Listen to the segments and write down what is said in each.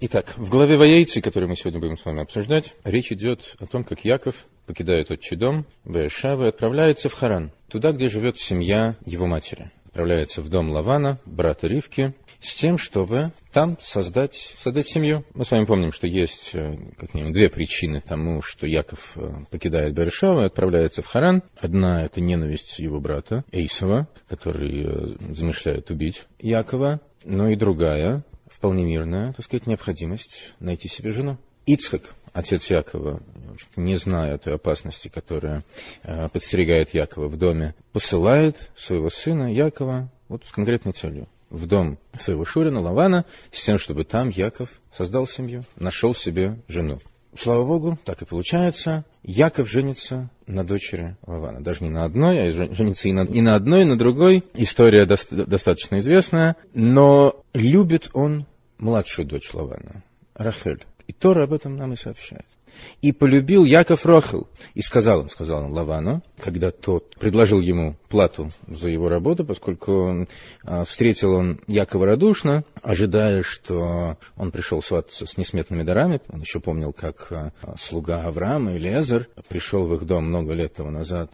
Итак, в главе Воейцы, которую мы сегодня будем с вами обсуждать, речь идет о том, как Яков покидает отчий дом Ваешава и отправляется в Харан, туда, где живет семья его матери. Отправляется в дом Лавана, брата Ривки, с тем, чтобы там создать, создать семью. Мы с вами помним, что есть э, как минимум две причины тому, что Яков э, покидает Бершава и отправляется в Харан. Одна – это ненависть его брата Эйсова, который э, замышляет убить Якова. Но и другая вполне мирная, так сказать, необходимость найти себе жену. Ицхак, отец Якова, не зная той опасности, которая э, подстерегает Якова в доме, посылает своего сына Якова вот с конкретной целью в дом своего Шурина, Лавана, с тем, чтобы там Яков создал семью, нашел себе жену. Слава Богу, так и получается. Яков женится на дочери Лавана. Даже не на одной, а женится и на, и на одной, и на другой. История до, достаточно известная. Но любит он младшую дочь Лавана, Рахель. И Тора об этом нам и сообщает. И полюбил Яков Рохел. И сказал он, сказал он Лавану, когда тот предложил ему плату за его работу, поскольку а, встретил он Якова радушно, ожидая, что он пришел свататься с несметными дарами. Он еще помнил, как а, слуга Авраама, Элиезер, пришел в их дом много лет тому назад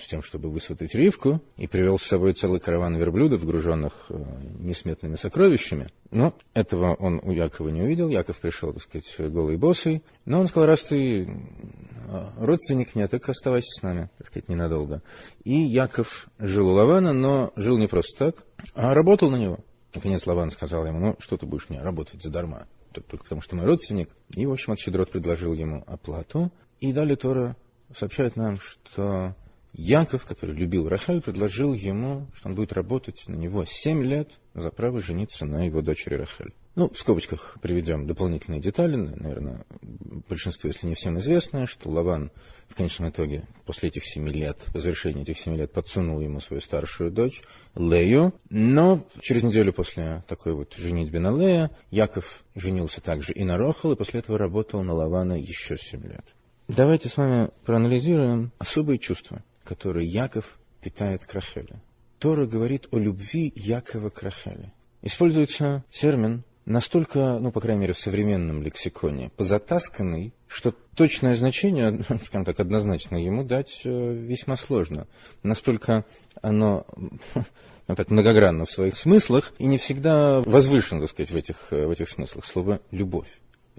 с тем, чтобы высватать Ривку, и привел с собой целый караван верблюдов, груженных а, несметными сокровищами. Но этого он у Якова не увидел. Яков пришел, так сказать, голый босый. Но он сказал, раз ты родственник, нет, так оставайся с нами, так сказать, ненадолго. И Яков жил у Лавана, но жил не просто так, а работал на него. Наконец Лаван сказал ему, ну, что ты будешь мне работать задарма? Только потому, что мой родственник. И, в общем, Отщедрот предложил ему оплату. И далее Тора сообщает нам, что Яков, который любил Рахаль, предложил ему, что он будет работать на него семь лет за право жениться на его дочери Рахель. Ну, в скобочках приведем дополнительные детали, наверное, большинству, если не всем известно, что Лаван в конечном итоге после этих семи лет, по завершении этих семи лет, подсунул ему свою старшую дочь Лею, но через неделю после такой вот женитьбы на Лея Яков женился также и на Рохал, и после этого работал на Лавана еще семь лет. Давайте с вами проанализируем особые чувства, которые Яков питает к Рахеле. Тора говорит о любви Якова к Рахеле. Используется термин настолько, ну, по крайней мере, в современном лексиконе, позатасканный, что точное значение, скажем так, однозначно ему дать э, весьма сложно. Настолько оно ну, так многогранно в своих смыслах и не всегда возвышено, так сказать, в этих, в этих смыслах. Слово «любовь»,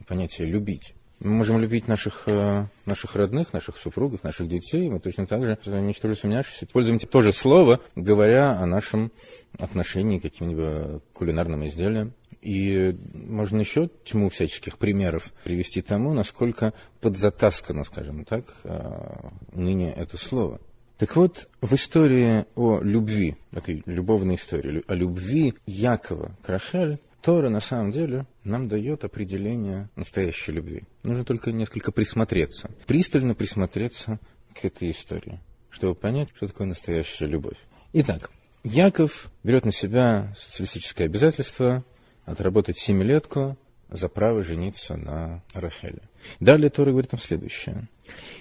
понятие «любить». Мы можем любить наших, э, наших родных, наших супругов, наших детей. Мы точно так же, ничтоже сомневавшись, используем то же слово, говоря о нашем отношении к каким-либо кулинарным изделиям. И можно еще тьму всяческих примеров привести тому, насколько подзатаскано, скажем так, э, ныне это слово. Так вот, в истории о любви, этой любовной истории, о любви Якова к Рахель, Тора на самом деле нам дает определение настоящей любви. Нужно только несколько присмотреться, пристально присмотреться к этой истории, чтобы понять, что такое настоящая любовь. Итак, Яков берет на себя социалистическое обязательство отработать семилетку за право жениться на Рахеле. Далее Тора говорит нам следующее.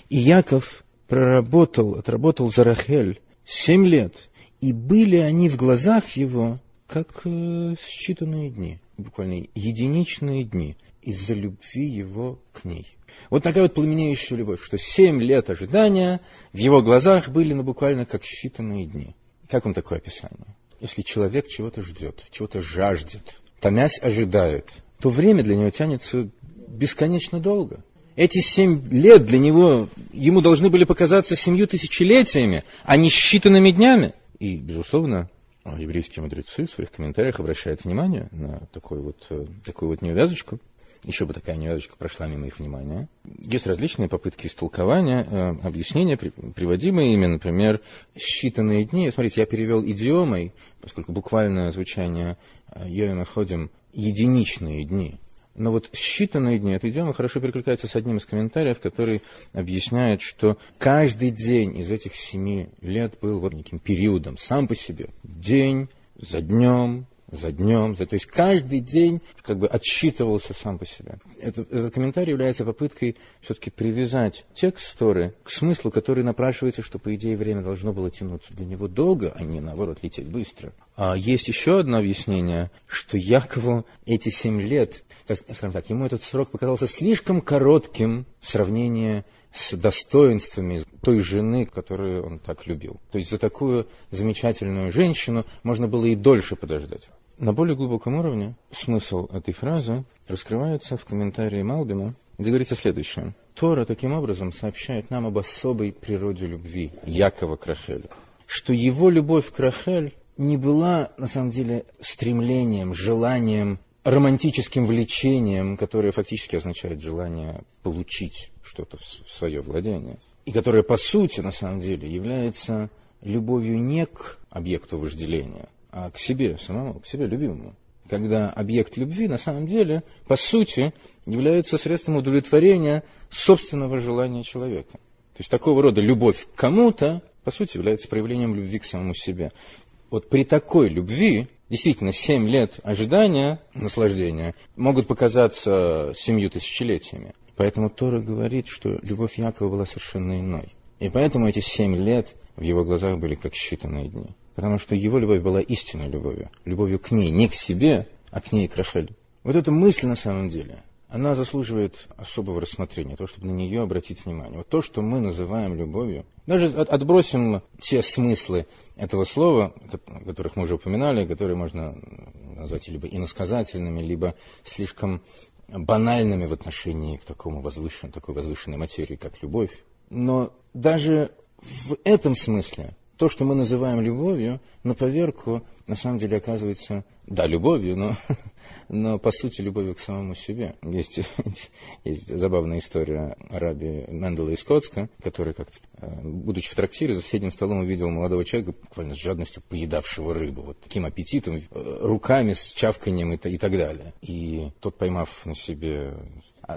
И Яков проработал, отработал за Рахель семь лет, и были они в глазах его как э, считанные дни, буквально единичные дни, из-за любви его к ней. Вот такая вот пламенеющая любовь, что семь лет ожидания в его глазах были ну, буквально как считанные дни. Как вам такое описание? Если человек чего-то ждет, чего-то жаждет, томясь ожидает, то время для него тянется бесконечно долго. Эти семь лет для него, ему должны были показаться семью тысячелетиями, а не считанными днями. И, безусловно, еврейские мудрецы в своих комментариях обращают внимание на такой вот, э, такую вот неувязочку. Еще бы такая неувязочка прошла мимо их внимания. Есть различные попытки истолкования, э, объяснения, приводимые ими, например, считанные дни. Смотрите, я перевел идиомой, поскольку буквальное звучание э, «Йоим ходим» единичные дни. Но вот считанные дни, эта идея хорошо перекликается с одним из комментариев, который объясняет, что каждый день из этих семи лет был вот неким периодом сам по себе. День за днем, за днем, за, то есть каждый день как бы отсчитывался сам по себе. Это, этот комментарий является попыткой все-таки привязать текст Торы к смыслу, который напрашивается, что, по идее, время должно было тянуться для него долго, а не, наоборот, лететь быстро. А есть еще одно объяснение, что Якову эти семь лет, так, скажем так, ему этот срок показался слишком коротким в сравнении с достоинствами той жены, которую он так любил. То есть за такую замечательную женщину можно было и дольше подождать. На более глубоком уровне смысл этой фразы раскрывается в комментарии Малбима, где говорится следующее. Тора таким образом сообщает нам об особой природе любви Якова к Рахелю, что его любовь к Рахель не была, на самом деле, стремлением, желанием, романтическим влечением, которое фактически означает желание получить что-то в свое владение, и которое, по сути, на самом деле, является любовью не к объекту вожделения, а к себе самому, к себе любимому. Когда объект любви, на самом деле, по сути, является средством удовлетворения собственного желания человека. То есть такого рода любовь к кому-то, по сути, является проявлением любви к самому себе вот при такой любви, действительно, семь лет ожидания, наслаждения, могут показаться семью тысячелетиями. Поэтому Тора говорит, что любовь Якова была совершенно иной. И поэтому эти семь лет в его глазах были как считанные дни. Потому что его любовь была истинной любовью. Любовью к ней, не к себе, а к ней, к Рахель. Вот эта мысль на самом деле, она заслуживает особого рассмотрения, то, чтобы на нее обратить внимание. Вот то, что мы называем любовью, даже отбросим все смыслы этого слова, которых мы уже упоминали, которые можно назвать либо иносказательными, либо слишком банальными в отношении к такому возвышенному, такой возвышенной материи, как любовь. Но даже в этом смысле то, что мы называем любовью, на поверку на самом деле оказывается, да, любовью, но, но по сути любовью к самому себе. Есть, есть забавная история о рабе Мендела из Скотска, который, как э, будучи в трактире, за соседним столом увидел молодого человека, буквально с жадностью поедавшего рыбу, вот таким аппетитом, э, руками с чавканием и, и так далее. И тот, поймав на себе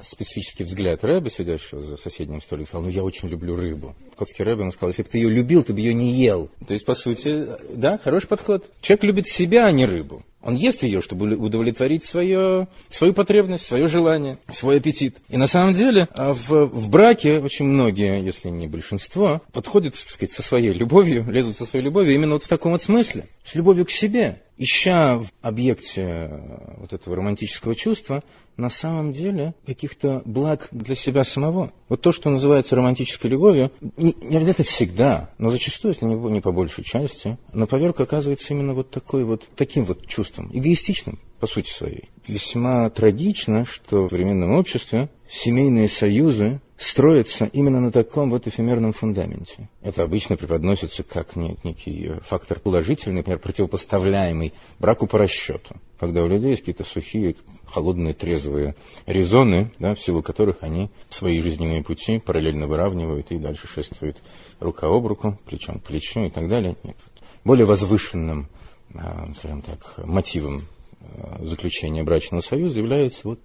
специфический взгляд Рэба, сидящего за соседним столиком, сказал, ну я очень люблю рыбу. Котский Рэбе ему сказал, если бы ты ее любил, ты бы ее не ел. То есть, по сути, да, хороший подход. Человек любит себя, а не рыбу. Он ест ее, чтобы удовлетворить свое, свою потребность, свое желание, свой аппетит. И на самом деле а в, в браке очень многие, если не большинство, подходят, так сказать, со своей любовью, лезут со своей любовью именно вот в таком вот смысле. С любовью к себе. Ища в объекте э, вот этого романтического чувства на самом деле каких-то благ для себя самого. Вот то, что называется романтической любовью, не обязательно всегда, но зачастую, если не, не по большей части, на поверку оказывается именно вот такой вот, таким вот чувством, эгоистичным по сути своей. Весьма трагично, что в современном обществе семейные союзы строятся именно на таком вот эфемерном фундаменте. Это обычно преподносится как некий фактор положительный, например, противопоставляемый браку по расчету, когда у людей есть какие-то сухие, холодные, трезвые резоны, да, в силу которых они свои жизненные пути параллельно выравнивают и дальше шествуют рука об руку, плечом к плечу и так далее. Нет. Более возвышенным, скажем так, мотивом Э, заключения брачного союза является вот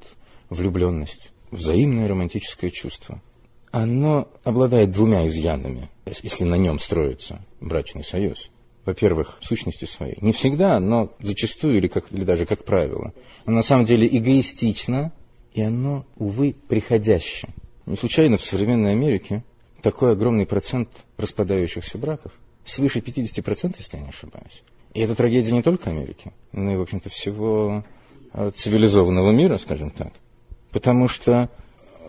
влюбленность, взаимное романтическое чувство. Оно обладает двумя изъянами, если на нем строится брачный союз. Во-первых, в сущности своей. Не всегда, но зачастую или, как, или даже как правило. Оно на самом деле эгоистично, и оно, увы, приходящее. Не случайно в современной Америке такой огромный процент распадающихся браков, свыше 50%, если я не ошибаюсь, и это трагедия не только Америки, но и, в общем-то, всего э, цивилизованного мира, скажем так. Потому что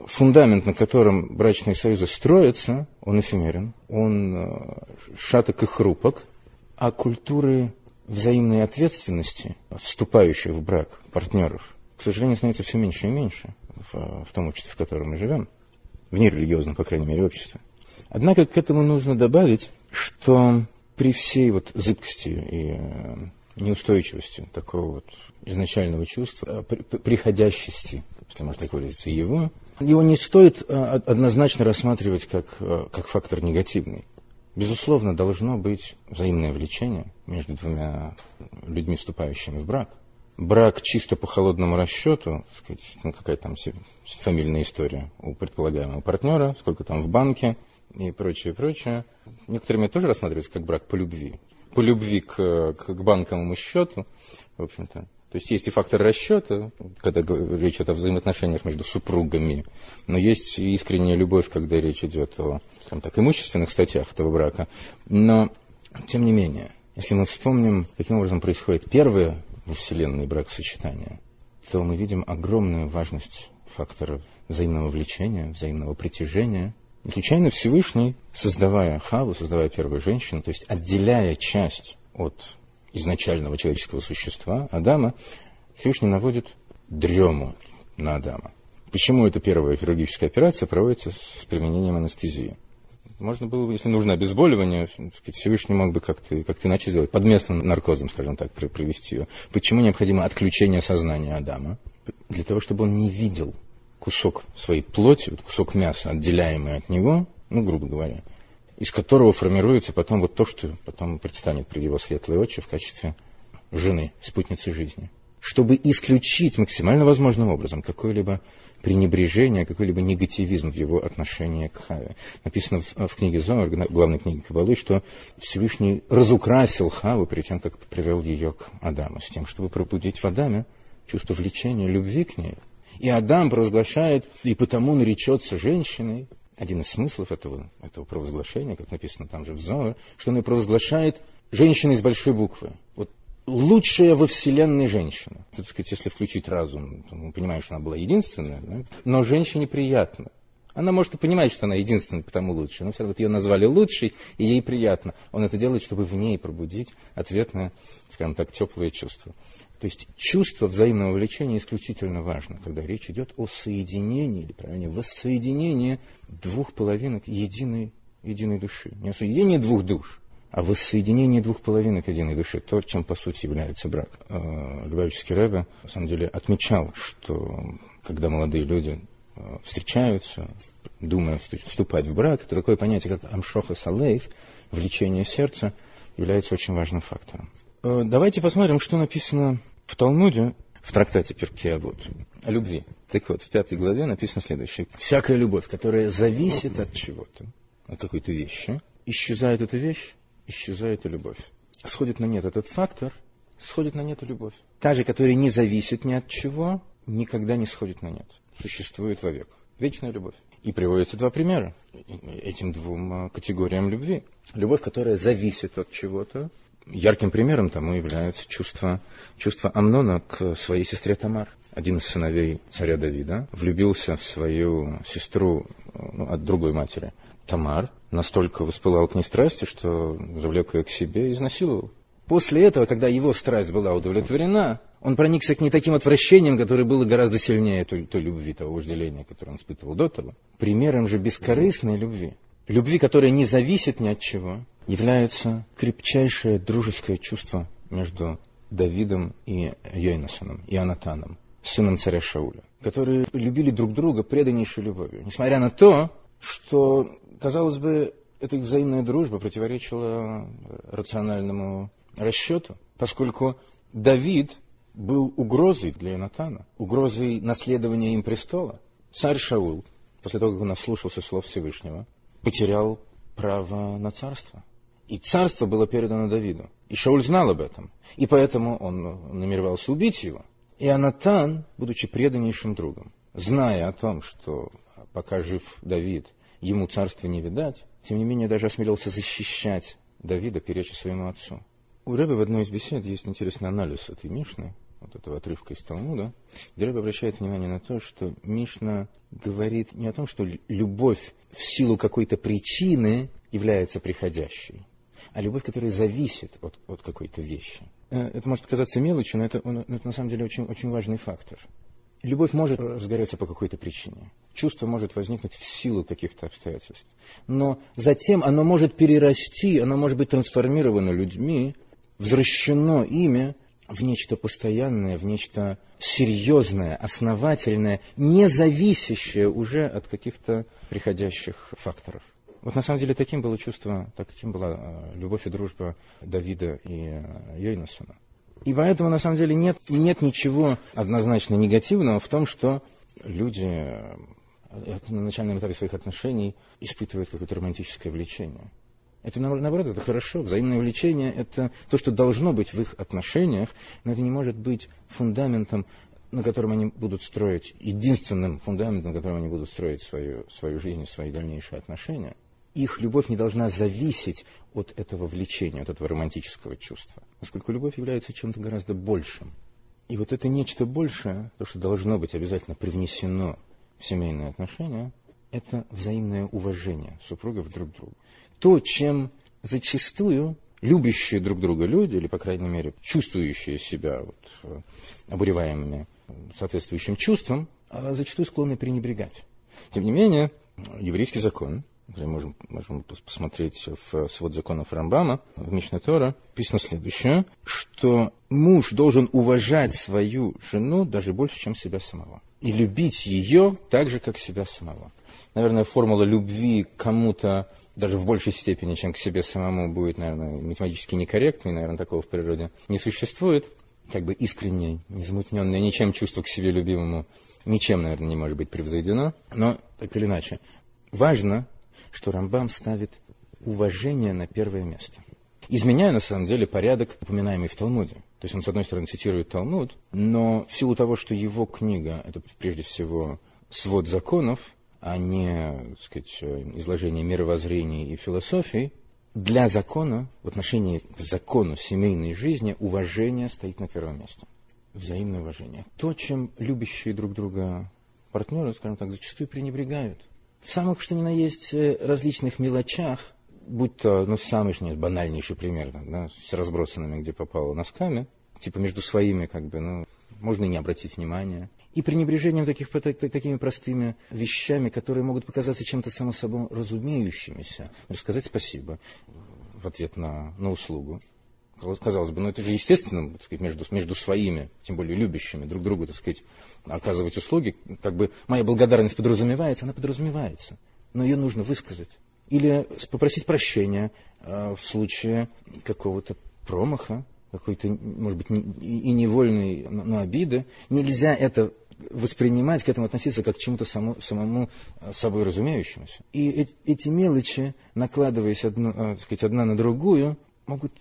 фундамент, на котором брачные союзы строятся, он эфемерен, он э, шаток и хрупок, а культуры взаимной ответственности, вступающих в брак партнеров, к сожалению, становится все меньше и меньше в, в том обществе, в котором мы живем, в нерелигиозном, по крайней мере, обществе. Однако к этому нужно добавить, что при всей вот зыбкости и э, неустойчивости такого вот изначального чувства, э, приходящести, если можно так выразиться, его, его не стоит э, однозначно рассматривать как, как фактор негативный. Безусловно, должно быть взаимное влечение между двумя людьми, вступающими в брак. Брак чисто по холодному расчету, сказать, ну, какая там фамильная история у предполагаемого партнера, сколько там в банке – и прочее, прочее. Некоторыми тоже рассматривается как брак по любви. По любви к, к, банковому счету, в общем-то. То есть есть и фактор расчета, когда речь идет о взаимоотношениях между супругами, но есть и искренняя любовь, когда речь идет о, скажем так, имущественных статьях этого брака. Но, тем не менее, Если мы вспомним, каким образом происходит первое во Вселенной бракосочетание, то мы видим огромную важность факторов взаимного влечения, взаимного притяжения. И случайно Всевышний, создавая Хаву, создавая первую женщину, то есть отделяя часть от изначального человеческого существа, Адама, Всевышний наводит дрему на Адама. Почему эта первая хирургическая операция проводится с применением анестезии? Можно было бы, если нужно обезболивание, Всевышний мог бы как-то как иначе сделать, под местным наркозом, скажем так, провести ее. Почему необходимо отключение сознания Адама? Для того, чтобы он не видел кусок своей плоти, кусок мяса, отделяемый от него, ну, грубо говоря, из которого формируется потом вот то, что потом предстанет пред его светлые очи в качестве жены, спутницы жизни чтобы исключить максимально возможным образом какое-либо пренебрежение, какой-либо негативизм в его отношении к Хаве. Написано в, в книге Зомар, главной книге Кабалы, что Всевышний разукрасил Хаву перед тем, как привел ее к Адаму, с тем, чтобы пробудить в Адаме чувство влечения, любви к ней. И Адам провозглашает, и потому наречется женщиной, один из смыслов этого, этого провозглашения, как написано там же в Зоар, что он и провозглашает женщиной с большой буквы. Вот лучшая во Вселенной женщина. Так сказать, если включить разум, то мы понимаем, что она была единственная, да? но женщине приятно. Она может и понимать, что она единственная, потому лучше, но все равно вот ее назвали лучшей, и ей приятно. Он это делает, чтобы в ней пробудить ответное, скажем так, теплое чувство. То есть чувство взаимного влечения исключительно важно, когда речь идет о соединении, или правильнее, воссоединении двух половинок единой, единой души. Не о соединении двух душ, а воссоединение двух половинок единой души, то, чем по сути является брак. Э, Любавический Рэбе, на самом деле, отмечал, что когда молодые люди э, встречаются, думая вступать в брак, то такое понятие, как амшоха салейв, влечение сердца, является очень важным фактором. Э, давайте посмотрим, что написано в Талмуде, в трактате Перкеавод о любви. Так вот, в пятой главе написано следующее. «Всякая любовь, которая зависит от чего-то, от какой-то вещи, исчезает эта вещь, исчезает и любовь. Сходит на нет этот фактор, сходит на нет и любовь. Та же, которая не зависит ни от чего, никогда не сходит на нет. Существует вовек. Вечная любовь. И приводятся два примера этим двум а, категориям любви. Любовь, которая зависит от чего-то. Ярким примером тому является чувство, чувство Амнона к своей сестре Тамар. Один из сыновей царя Давида влюбился в свою сестру ну, от другой матери, Тамар, настолько воспылал к ней страстью, что завлек ее к себе и изнасиловал. После этого, когда его страсть была удовлетворена, он проникся к ней таким отвращением, которое было гораздо сильнее той, той любви, того вожделения, которое он испытывал до того. Примером же бескорыстной любви, любви, которая не зависит ни от чего, является крепчайшее дружеское чувство между Давидом и Йойнасоном, и Анатаном, сыном царя Шауля, которые любили друг друга преданнейшей любовью, несмотря на то, что казалось бы, эта их взаимная дружба противоречила рациональному расчету, поскольку Давид был угрозой для Ионатана, угрозой наследования им престола. Царь Шаул, после того, как он ослушался слов Всевышнего, потерял право на царство. И царство было передано Давиду. И Шауль знал об этом. И поэтому он намеревался убить его. И Анатан, будучи преданнейшим другом, зная о том, что пока жив Давид, ему царства не видать, тем не менее даже осмелился защищать Давида, переча своему отцу. У Рэбе в одной из бесед есть интересный анализ этой Мишны, вот этого отрывка из Талмуда, где Рэбе обращает внимание на то, что Мишна говорит не о том, что любовь в силу какой-то причины является приходящей, а любовь, которая зависит от, от какой-то вещи. Э, это может показаться мелочью, но это, но это на самом деле очень, очень важный фактор. Любовь может разгореться по какой-то причине. Чувство может возникнуть в силу каких-то обстоятельств. Но затем оно может перерасти, оно может быть трансформировано людьми, возвращено ими в нечто постоянное, в нечто серьезное, основательное, не зависящее уже от каких-то приходящих факторов. Вот на самом деле таким было чувство, таким была э, любовь и дружба Давида и э, Йойнасона. И поэтому, на самом деле, нет, нет ничего однозначно негативного в том, что люди э, на начальном этапе своих отношений испытывают какое-то романтическое влечение. Это, наоборот, это хорошо. Взаимное влечение – это то, что должно быть в их отношениях, но это не может быть фундаментом, на котором они будут строить, единственным фундаментом, на котором они будут строить свою, свою жизнь свои дальнейшие отношения. их любовь не должна зависеть от этого влечения, от этого романтического чувства, поскольку любовь является чем-то гораздо большим. И вот это нечто большее, то, что должно быть обязательно привнесено в семейные отношения, это взаимное уважение супругов друг к другу. То, чем зачастую любящие друг друга люди, или, по крайней мере, чувствующие себя вот, э, обуреваемыми соответствующим чувством, а зачастую склонны пренебрегать. Тем не менее, еврейский закон, мы можем, можем посмотреть в свод законов Рамбама, в Мишне Тора, написано следующее, что муж должен уважать свою жену даже больше, чем себя самого. И любить ее так же, как себя самого. Наверное, формула любви к кому-то даже в большей степени, чем к себе самому, будет, наверное, математически некорректной, наверное, такого в природе не существует, как бы искреннее, незамутненное ничем чувство к себе любимому, ничем, наверное, не может быть превзойдено, но так или иначе. Важно, что Рамбам ставит уважение на первое место. Изменяя, на самом деле, порядок, упоминаемый в Талмуде. То есть он, с одной стороны, цитирует Талмуд, но в силу того, что его книга, это прежде всего свод законов, а не так сказать, изложение мировоззрения и философии, для закона, в отношении к закону семейной жизни, уважение стоит на первом месте. Взаимное уважение. То, чем любящие друг друга партнеры, скажем так, зачастую пренебрегают. В самых, что ни на есть, э, различных мелочах, будь то, ну, самый, что нет, банальнейший пример, да, с разбросанными, где попало, носками, типа между своими, как бы, ну, можно и не обратить внимания и пренебрежением таких, такими простыми вещами, которые могут показаться чем-то само собой разумеющимися. Рассказать спасибо в ответ на, на услугу. Казалось бы, ну это же естественно, так сказать, между, между своими, тем более любящими друг другу, так сказать, оказывать услуги. Как бы моя благодарность подразумевается, она подразумевается, но ее нужно высказать. Или попросить прощения э, в случае какого-то промаха, какой-то, может быть, и невольной, но обиды. Нельзя это воспринимать, к этому относиться как к чему-то самому, самому э, собой разумеющемуся. И эти мелочи, накладываясь одну, э, сказать, одна на другую, могут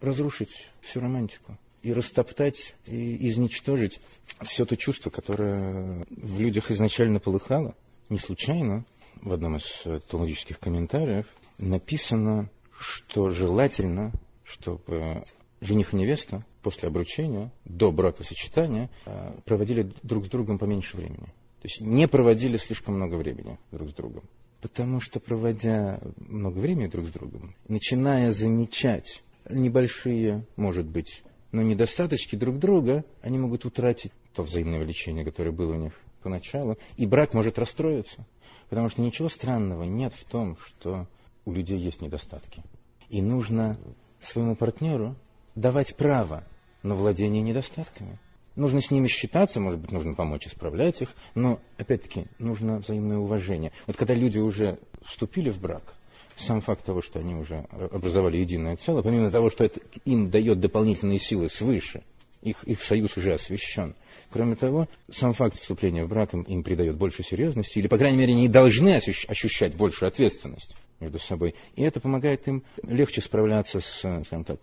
разрушить всю романтику и растоптать, и изничтожить все то чувство, которое в людях изначально полыхало. Не случайно в одном из э, талмудических комментариев написано, что желательно, чтобы жених и невеста после обручения, до бракосочетания, э, проводили друг с другом поменьше времени. То есть не проводили слишком много времени друг с другом. Потому что, проводя много времени друг с другом, начиная замечать небольшие, может быть, но недостаточки друг друга, они могут утратить то взаимное влечение, которое было у них поначалу, и брак может расстроиться. Потому что ничего странного нет в том, что у людей есть недостатки. И нужно своему партнеру давать право на владение недостатками. Нужно с ними считаться, может быть, нужно помочь исправлять их, но, опять-таки, нужно взаимное уважение. Вот когда люди уже вступили в брак, сам факт того, что они уже образовали единое целое, помимо того, что это им дает дополнительные силы свыше, их, их союз уже освящен. Кроме того, сам факт вступления в брак им, им придает больше серьезности, или, по крайней мере, они должны ощущать большую ответственность между собой. И это помогает им легче справляться с, скажем так,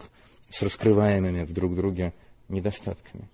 с раскрываемыми в друг друге недостатками.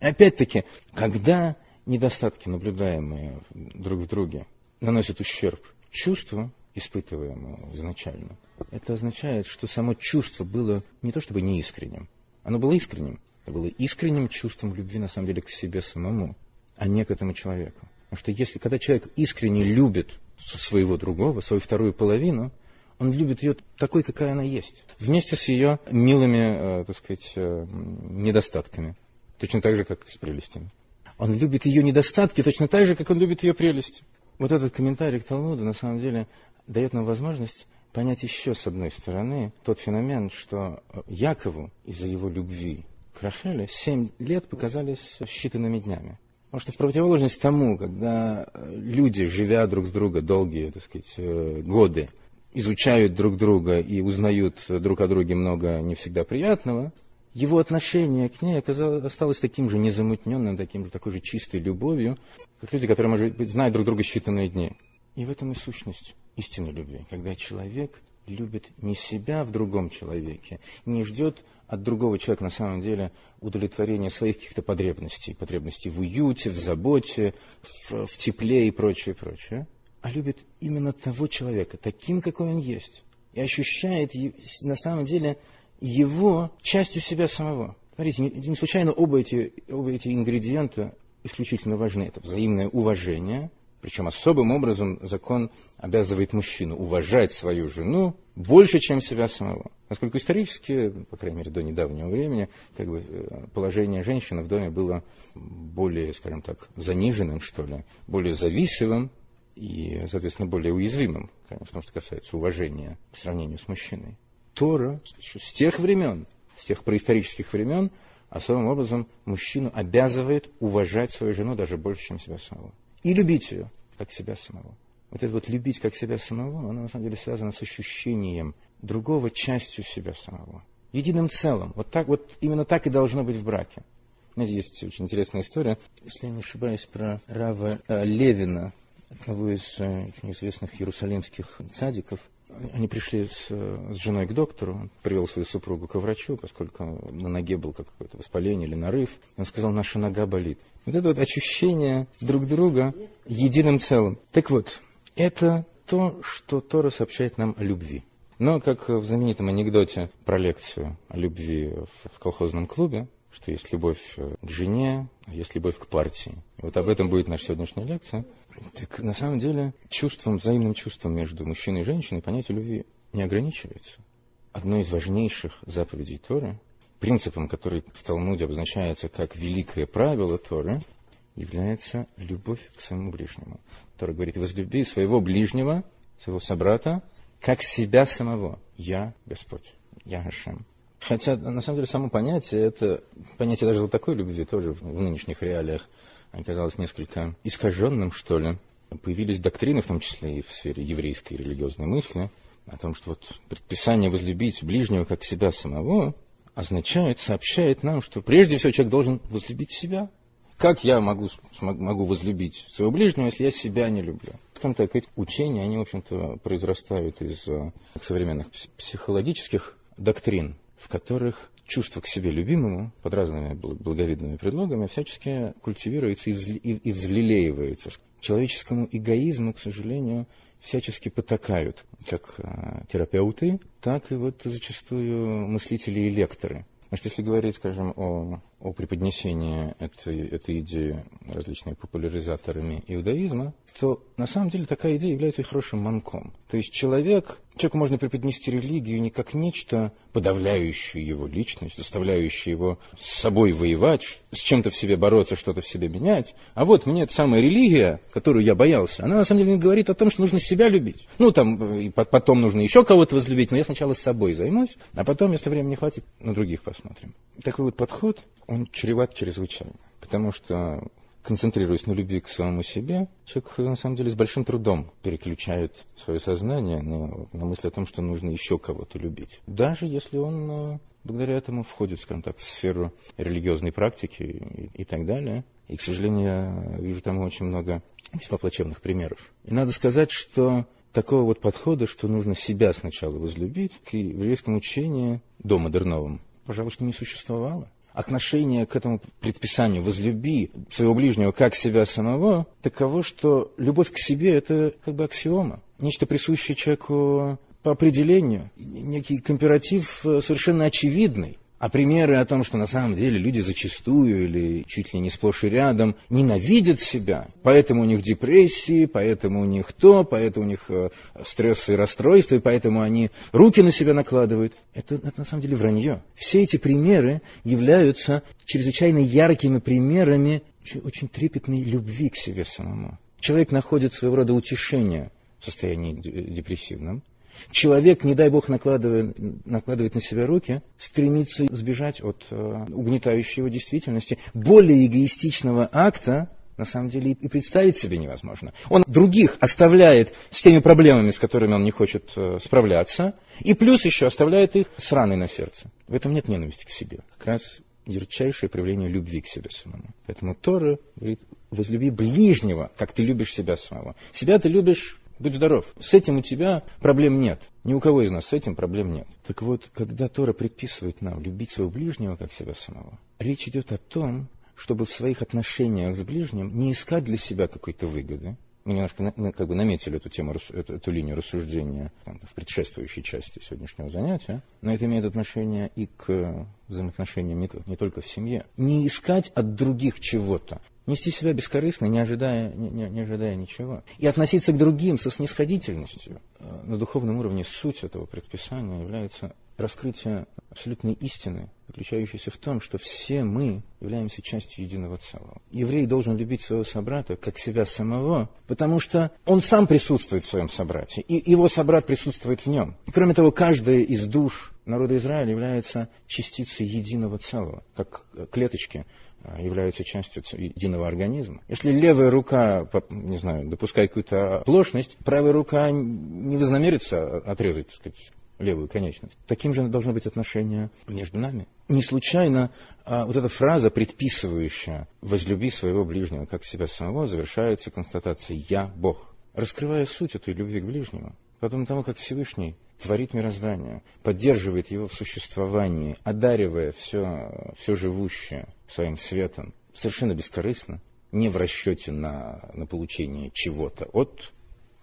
Опять-таки, когда недостатки, наблюдаемые друг в друге, наносят ущерб чувству, испытываемому изначально, это означает, что само чувство было не то чтобы неискренним, оно было искренним. Это было искренним чувством любви, на самом деле, к себе самому, а не к этому человеку. Потому что если, когда человек искренне любит своего другого, свою вторую половину, он любит ее такой, какая она есть. Вместе с ее милыми, э, так сказать, э, недостатками. Точно так же, как с прелестями. Он любит ее недостатки точно так же, как он любит ее прелести. Вот этот комментарий к Талмуду, на самом деле, дает нам возможность понять еще с одной стороны тот феномен, что Якову из-за его любви к Рахеле семь лет показались считанными днями. Потому что в противоположность тому, когда люди, живя друг с друга долгие, так сказать, э, годы, изучают друг друга и узнают друг о друге много не всегда приятного, его отношение к ней осталось таким же незамутненным, таким же, такой же чистой любовью, как люди, которые, может быть, знают друг друга считанные дни. И в этом и сущность истинной любви, когда человек любит не себя в другом человеке, не ждет от другого человека на самом деле удовлетворения своих каких-то потребностей, потребностей в уюте, в заботе, в, в тепле и прочее, прочее, а любит именно того человека, таким, какой он есть. И ощущает на самом деле его частью себя самого. Смотрите, не, случайно оба эти, оба эти ингредиента исключительно важны. Это взаимное уважение, причем особым образом закон обязывает мужчину уважать свою жену больше, чем себя самого. Поскольку исторически, по крайней мере, до недавнего времени, как бы, э, положение женщины в доме было более, скажем так, заниженным, что ли, более зависимым и, соответственно, более уязвимым, том, что касается уважения по сравнению с мужчиной. Тора с тех времен, с тех происторических времен, особым образом мужчину обязывает уважать свою жену даже больше, чем себя самого. И любить ее, как себя самого. Вот это вот любить как себя самого, оно на самом деле связано с ощущением другого частью себя самого. Единым целым. Вот так вот, именно так и должно быть в браке. Знаете, есть очень интересная история, если я не ошибаюсь, про Рава э, Левина, одного из э, очень известных иерусалимских цадиков – они пришли с, с женой к доктору, он привел свою супругу к врачу, поскольку на ноге был какое-то воспаление или нарыв. Он сказал, наша нога болит. Вот это вот ощущение друг друга единым целым. Так вот, это то, что Тора сообщает нам о любви. Но, как в знаменитом анекдоте про лекцию о любви в, колхозном клубе, что есть любовь к жене, а есть любовь к партии. Вот об этом будет наша сегодняшняя лекция. Так на самом деле чувством, взаимным чувством между мужчиной и женщиной понятие любви не ограничивается. Одно из важнейших заповедей Торы, принципом, который в Талмуде обозначается как великое правило Торы, является любовь к своему ближнему. Тора говорит, возлюби своего ближнего, своего собрата, как себя самого. Я Господь, я Хашем. Хотя, на самом деле, само понятие, это понятие даже вот такой любви тоже в нынешних реалиях оказалось несколько искаженным, что ли. Появились доктрины, в том числе и в сфере еврейской религиозной мысли, о том, что вот предписание возлюбить ближнего как себя самого означает, сообщает нам, что прежде всего человек должен возлюбить себя. Как я могу, могу возлюбить своего ближнего, если я себя не люблю? Скажем так, эти учения, они, в общем-то, произрастают из э, современных психологических доктрин, в которых чувство к себе любимому под разными благовидными предлогами всячески культивируется и, взлелеивается. Человеческому эгоизму, к сожалению, всячески потакают как а, терапевты, так и вот зачастую мыслители и лекторы. Что если говорить, скажем, о, о преподнесении этой, этой идеи различными популяризаторами иудаизма, то на самом деле такая идея является хорошим манком. То есть человек, человеку можно преподнести религию не как нечто, подавляющее его личность, заставляющее его с собой воевать, с чем-то в себе бороться, что-то в себе менять. А вот мне эта самая религия, которую я боялся, она на самом деле говорит о том, что нужно себя любить. Ну, там, и потом нужно еще кого-то возлюбить, но я сначала с собой займусь, а потом, если времени хватит, на других посмотрим. Такой вот подход, он чреват чрезвычайно. Потому что концентрируясь на любви к самому себе, человек на самом деле с большим трудом переключает свое сознание на, на мысль о том, что нужно еще кого-то любить. Даже если он э, благодаря этому входит, скажем так, в сферу религиозной практики и, и так далее. И, к сожалению, я вижу там очень много весьма плачевных примеров. И надо сказать, что такого вот подхода, что нужно себя сначала возлюбить, в еврейском учении до модерновом, пожалуй, не существовало отношение к этому предписанию. «возлюби своего ближнего как себя самого» таково, что любовь к себе – это как бы аксиома, нечто присущее человеку по определению, некий комператив э, совершенно очевидный. А примеры о том, что на самом деле люди зачастую или чуть ли не сплошь и рядом ненавидят себя, поэтому у них депрессии, поэтому у них то, поэтому у них э, стрессы и расстройства, и поэтому они руки на себя накладывают, это, это на самом деле вранье. Все эти примеры являются чрезвычайно яркими примерами очень, очень трепетной любви к себе самому. Человек находит своего рода утешение в состоянии депрессивном, Человек, не дай Бог, накладывает, накладывает на себя руки, стремится сбежать от э, угнетающей его действительности. Более эгоистичного акта на самом деле и представить себе невозможно. Он других оставляет с теми проблемами, с которыми он не хочет э, справляться, и плюс еще оставляет их с раной на сердце. В этом нет ненависти к себе. Как раз ярчайшее проявление любви к себе самому. Поэтому Тора говорит, возлюби ближнего, как ты любишь себя самого. Себя ты любишь Будь здоров. С этим у тебя проблем нет. Ни у кого из нас с этим проблем нет. Так вот, когда Тора предписывает нам любить своего ближнего, как себя самого, речь идет о том, чтобы в своих отношениях с ближним не искать для себя какой-то выгоды, Мы немножко как бы наметили эту тему, эту, эту линию рассуждения там, в предшествующей части сегодняшнего занятия, но это имеет отношение и к взаимоотношениям не, не только в семье. Не искать от других чего-то, нести себя бескорыстно, не ожидая, не, не, не ожидая ничего. И относиться к другим со снисходительностью. Э, на духовном уровне суть этого предписания является раскрытие абсолютной истины, заключающейся в том, что все мы являемся частью единого целого. Еврей должен любить своего собрата как себя самого, потому что он сам присутствует в своем собрате, и его собрат присутствует в нем. И, кроме того, каждая из душ народа Израиля является частицей единого целого, как клеточки являются частью единого организма. Если левая рука, не знаю, допускает какую-то оплошность, правая рука не вознамерится отрезать, так сказать, левую конечность. Таким же должно быть отношение между нами. Не случайно а, вот эта фраза, предписывающая «возлюби своего ближнего, как себя самого», завершается констатацией «я Бог». Раскрывая суть этой любви к ближнему, Потом тому, как Всевышний творит мироздание, поддерживает его в существовании, одаривая все, все живущее своим светом, совершенно бескорыстно, не в расчете на, на получение чего-то от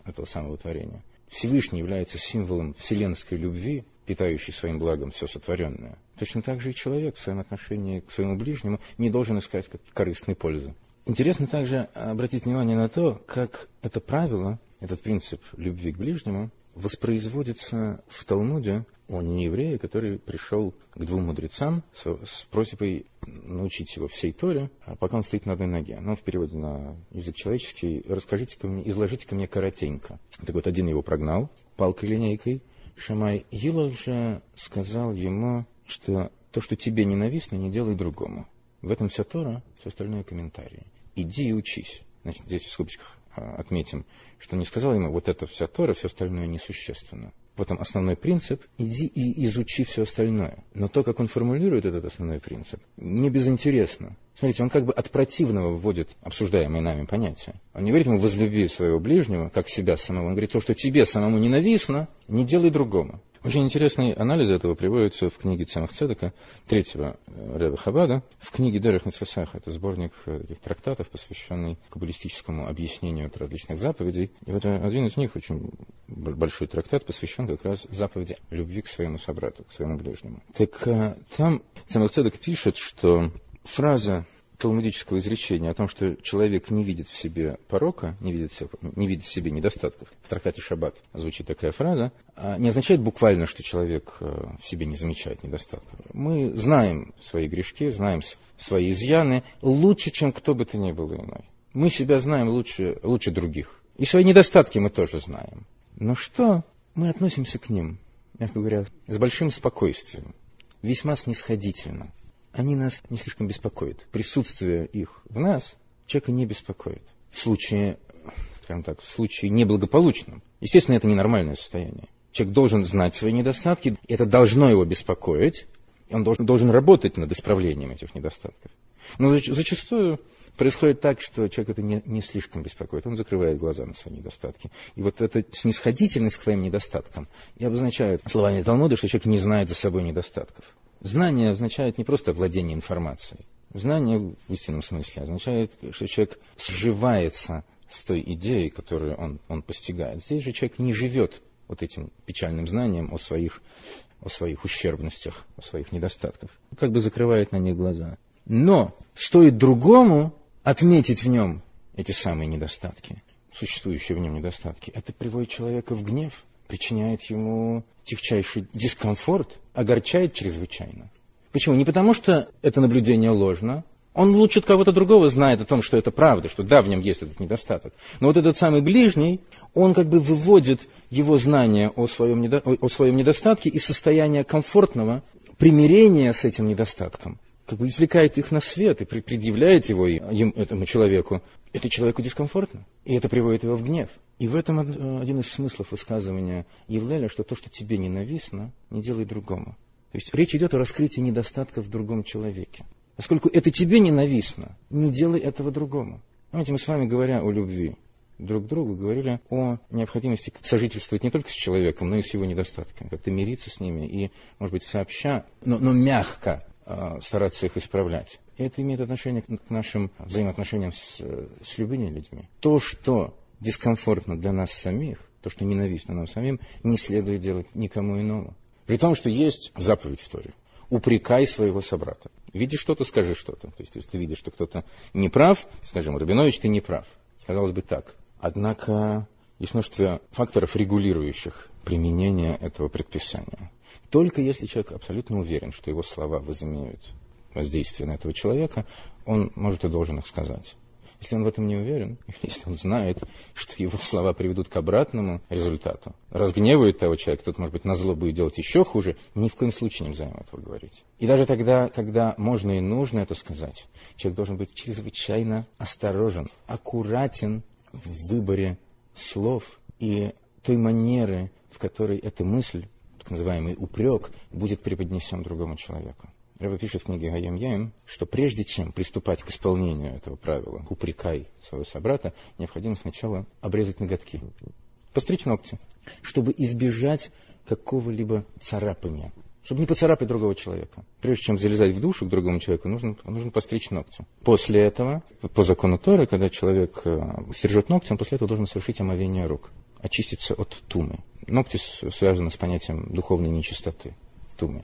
этого самого творения. Всевышний является символом вселенской любви, питающей своим благом все сотворенное. Точно так же и человек в своем отношении к своему ближнему не должен искать корыстной пользы. Интересно также обратить внимание на то, как это правило этот принцип любви к ближнему воспроизводится в Талмуде о нееврее, который пришел к двум мудрецам с просьбой научить его всей Торе, а пока он стоит на одной ноге. Но в переводе на язык человеческий расскажите-ка мне, изложите-ка мне коротенько. Так вот, один его прогнал палкой-линейкой. Шамай Гилал же сказал ему, что то, что тебе ненавистно, не делай другому. В этом вся Тора, все остальное комментарии. Иди и учись. Значит, здесь в скобочках отметим, что не сказал ему, вот это вся Тора, все остальное несущественно. В этом основной принцип, иди и изучи все остальное. Но то, как он формулирует этот основной принцип, не безинтересно. Смотрите, он как бы от противного вводит обсуждаемые нами понятия. Он не говорит ему «возлюби своего ближнего, как себя самого». Он говорит, то, что тебе самому ненавистно, не делай другому. Очень интересный анализ этого приводится в книге Цемах Цедека, третьего э, Рэба Хабада, в книге Дерех Митсвасах. Это сборник э, таких трактатов, посвященный каббалистическому объяснению различных заповедей. И вот э, один из них, очень большой трактат, посвящен как раз заповеди любви к своему собрату, к своему ближнему. Так там Цемах Цедек пишет, что фраза талмудического изречения о том, что человек не видит в себе порока, не видит, не видит в себе недостатков, в трактате Шаббат звучит такая фраза, а не означает буквально, что человек э, в себе не замечает недостатков. Мы знаем свои грешки, знаем свои изъяны лучше, чем кто бы то ни был иной. Мы себя знаем лучше, лучше других. И свои недостатки мы тоже знаем. Но что? Мы относимся к ним, мягко говоря, с большим спокойствием, весьма снисходительно они нас не слишком беспокоят. Присутствие их в нас человека не беспокоит. В случае, скажем так, в случае неблагополучном. Естественно, это ненормальное состояние. Человек должен знать свои недостатки, это должно его беспокоить, он должен, должен работать над исправлением этих недостатков. Но зачастую происходит так, что человек это не, не слишком беспокоит, он закрывает глаза на свои недостатки. И вот эта снисходительность к своим недостаткам и обозначает словами Талмуда, что человек не знает за собой недостатков. Знание означает не просто владение информацией. Знание в истинном смысле означает, что человек сживается с той идеей, которую он, он постигает. Здесь же человек не живет вот этим печальным знанием о своих, о своих ущербностях, о своих недостатках. Как бы закрывает на них глаза. Но стоит другому отметить в нем эти самые недостатки, существующие в нем недостатки, это приводит человека в гнев, причиняет ему тихчайший дискомфорт, огорчает чрезвычайно. Почему? Не потому, что это наблюдение ложно, он лучше от кого-то другого знает о том, что это правда, что да, в нем есть этот недостаток. Но вот этот самый ближний, он как бы выводит его знание о своем, недо... о своем недостатке из состояния комфортного примирения с этим недостатком. Как бы извлекает их на свет и предъявляет его им, этому человеку. Это человеку дискомфортно, и это приводит его в гнев. И в этом один из смыслов высказывания Евлеля, что то, что тебе ненавистно, не делай другому. То есть речь идет о раскрытии недостатков в другом человеке. Поскольку это тебе ненавистно, не делай этого другому. Помните, мы с вами, говоря о любви друг к другу, говорили о необходимости сожительствовать не только с человеком, но и с его недостатками, как-то мириться с ними и, может быть, сообща, но, но мягко э, стараться их исправлять. И это имеет отношение к нашим взаимоотношениям с, с любыми людьми. То, что дискомфортно для нас самих, то, что ненавистно нам самим, не следует делать никому иному. При том, что есть заповедь в Торе. Упрекай своего собрата. Видишь что-то, скажи что-то. То есть, если ты видишь, что кто-то не прав, скажем, Рабинович, ты не прав. Казалось бы, так. Однако есть множество факторов, регулирующих применение этого предписания. Только если человек абсолютно уверен, что его слова возымеют воздействие на этого человека, он может и должен их сказать. Если он в этом не уверен, если он знает, что его слова приведут к обратному результату, разгневают того человека, тот, может быть, на зло будет делать еще хуже, ни в коем случае нельзя ему этого говорить. И даже тогда, когда можно и нужно это сказать, человек должен быть чрезвычайно осторожен, аккуратен в выборе слов и той манеры, в которой эта мысль, так называемый упрек, будет преподнесен другому человеку. Рэба пишет в книге Гаем Яем, что прежде чем приступать к исполнению этого правила, упрекай своего собрата, необходимо сначала обрезать ноготки, постричь ногти, чтобы избежать какого-либо царапания, чтобы не поцарапать другого человека. Прежде чем залезать в душу к другому человеку, нужно, нужно постричь ногти. После этого, по закону Торы, когда человек э, стрижет ногти, он после этого должен совершить омовение рук, очиститься от тумы. Ногти связаны с понятием духовной нечистоты, тумы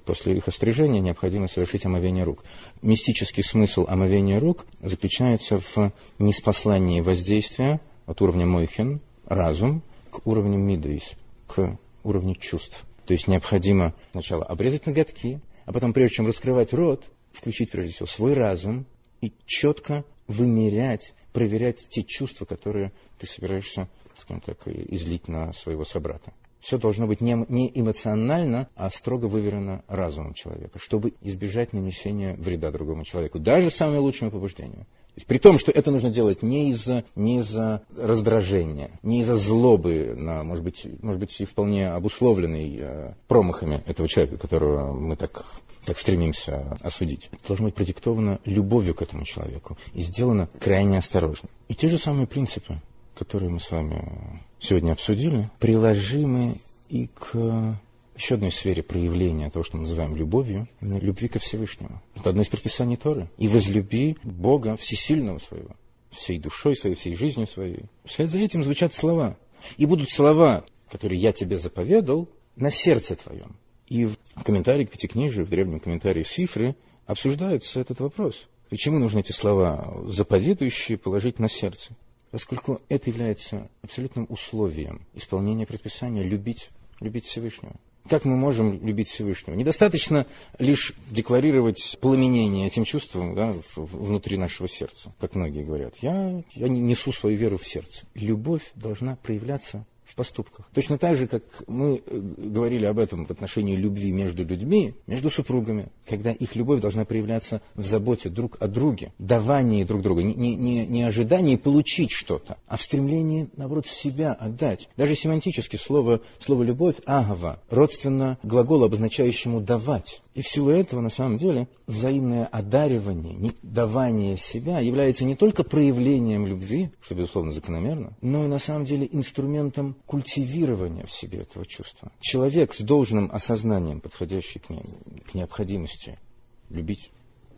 после их острижения необходимо совершить омовение рук. Мистический смысл омовения рук заключается в неспослании воздействия от уровня мойхен, разум, к уровню мидуис, к уровню чувств. То есть необходимо сначала обрезать ноготки, а потом, прежде чем раскрывать рот, включить прежде всего свой разум и четко вымерять, проверять те чувства, которые ты собираешься, скажем так, излить на своего собрата все должно быть не, не эмоционально, а строго выверено разумом человека, чтобы избежать нанесения вреда другому человеку, даже самым лучшим побуждением. При том, что это нужно делать не из-за не из раздражения, не из-за злобы, на, может, быть, может быть, и вполне обусловленной э, промахами этого человека, которого мы так, так стремимся осудить. Это должно быть продиктовано любовью к этому человеку и сделано крайне осторожно. И те же самые принципы которые мы с вами сегодня обсудили, приложимы и к еще одной сфере проявления того, что мы называем любовью, любви ко Всевышнему. Это одно из предписаний Торы. И возлюби Бога всесильного своего, всей душой своей, всей жизнью своей. Вслед за этим звучат слова. И будут слова, которые я тебе заповедал, на сердце твоем. И в комментарии к Пятикнижию, в древнем комментарии Сифры, обсуждается этот вопрос. Почему нужно эти слова, заповедующие, положить на сердце? Поскольку это является абсолютным условием исполнения предписания любить, любить Всевышнего. Как мы можем любить Всевышнего? Недостаточно лишь декларировать пламенение этим чувством да, внутри нашего сердца, как многие говорят. Я, я несу свою веру в сердце. Любовь должна проявляться в поступках. Точно так же, как мы э, говорили об этом в отношении любви между людьми, между супругами, когда их любовь должна проявляться в заботе друг о друге, давании друг друга, не, не, не ожидании получить что-то, а в стремлении, наоборот, себя отдать. Даже семантически слово, слово «любовь» – «агава», родственно глаголу, обозначающему «давать». И в силу этого, на самом деле, взаимное одаривание, давание себя является не только проявлением любви, что, безусловно, закономерно, но и, на самом деле, инструментом культивирования в себе этого чувства. Человек с должным осознанием, подходящий к, не, к необходимости любить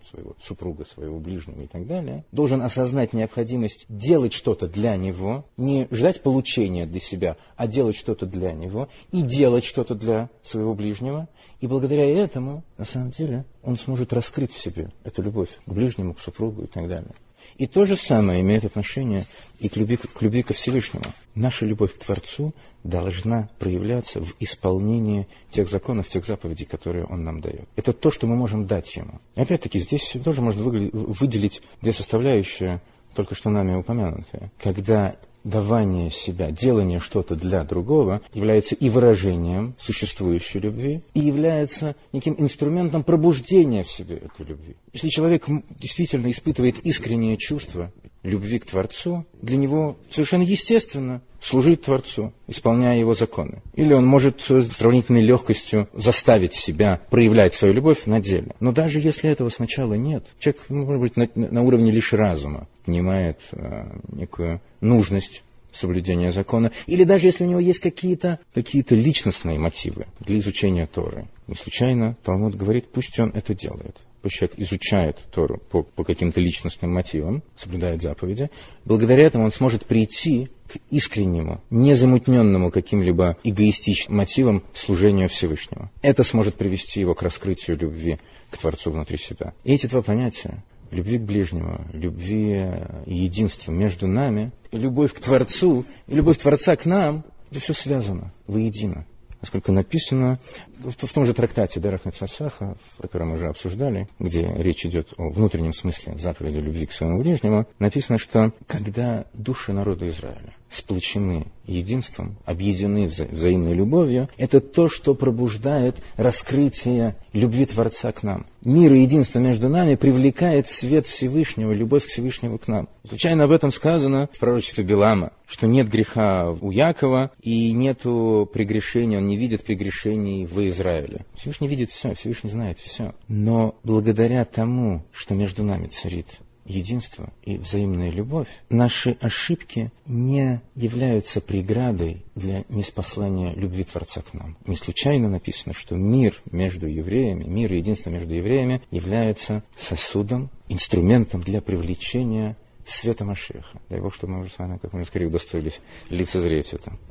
своего супруга, своего ближнего и так далее, должен осознать необходимость делать что-то для него, не ждать получения для себя, а делать что-то для него и делать что-то для своего ближнего. И благодаря этому, на самом деле, он сможет раскрыть в себе эту любовь к ближнему, к супругу и так далее. И то же самое имеет отношение и к любви, к любви ко Всевышнему. Наша любовь к Творцу должна проявляться в исполнении тех законов, тех заповедей, которые Он нам дает. Это то, что мы можем дать Ему. И опять-таки, здесь тоже можно выделить две составляющие, только что нами упомянутые. Когда давание себя, делание что-то для другого является и выражением существующей любви, и является неким инструментом пробуждения в себе этой любви. Если человек действительно испытывает искреннее чувство любви к Творцу, для него совершенно естественно служить Творцу, исполняя его законы. Или он может с сравнительной легкостью заставить себя проявлять свою любовь на деле. Но даже если этого сначала нет, человек, может быть, на, на уровне лишь разума понимает э, некую нужность соблюдения закона, или даже если у него есть какие-то какие личностные мотивы для изучения Торы. Не случайно Талмуд говорит, пусть он это делает. Человек изучает Тору по, по каким-то личностным мотивам, соблюдает заповеди, благодаря этому он сможет прийти к искреннему, незамутненному каким-либо эгоистичным мотивам служения Всевышнего. Это сможет привести его к раскрытию любви к Творцу внутри себя. И эти два понятия любви к ближнему, любви и единства между нами, любовь к Творцу и любовь Творца к нам, это все связано воедино. Поскольку написано в, том же трактате Дарах Нецасаха, который мы уже обсуждали, где речь идет о внутреннем смысле заповеди любви к своему ближнему, написано, что когда души народа Израиля сплочены единством, объединены вза взаимной любовью, это то, что пробуждает раскрытие любви Творца к нам. Мир и единство между нами привлекает свет Всевышнего, любовь к Всевышнему к нам. Случайно об этом сказано в пророчестве Белама, что нет греха у Якова и нету прегрешения, он не видит прегрешений в Израиле. Всевышний видит все, Всевышний знает все. Но благодаря тому, что между нами царит единство и взаимная любовь, наши ошибки не являются преградой для неспослания любви Творца к нам. Не случайно написано, что мир между евреями, мир и единство между евреями является сосудом, инструментом для привлечения света Машеха. Дай Бог, чтобы мы уже с вами как можно скорее удостоились лицезреть это.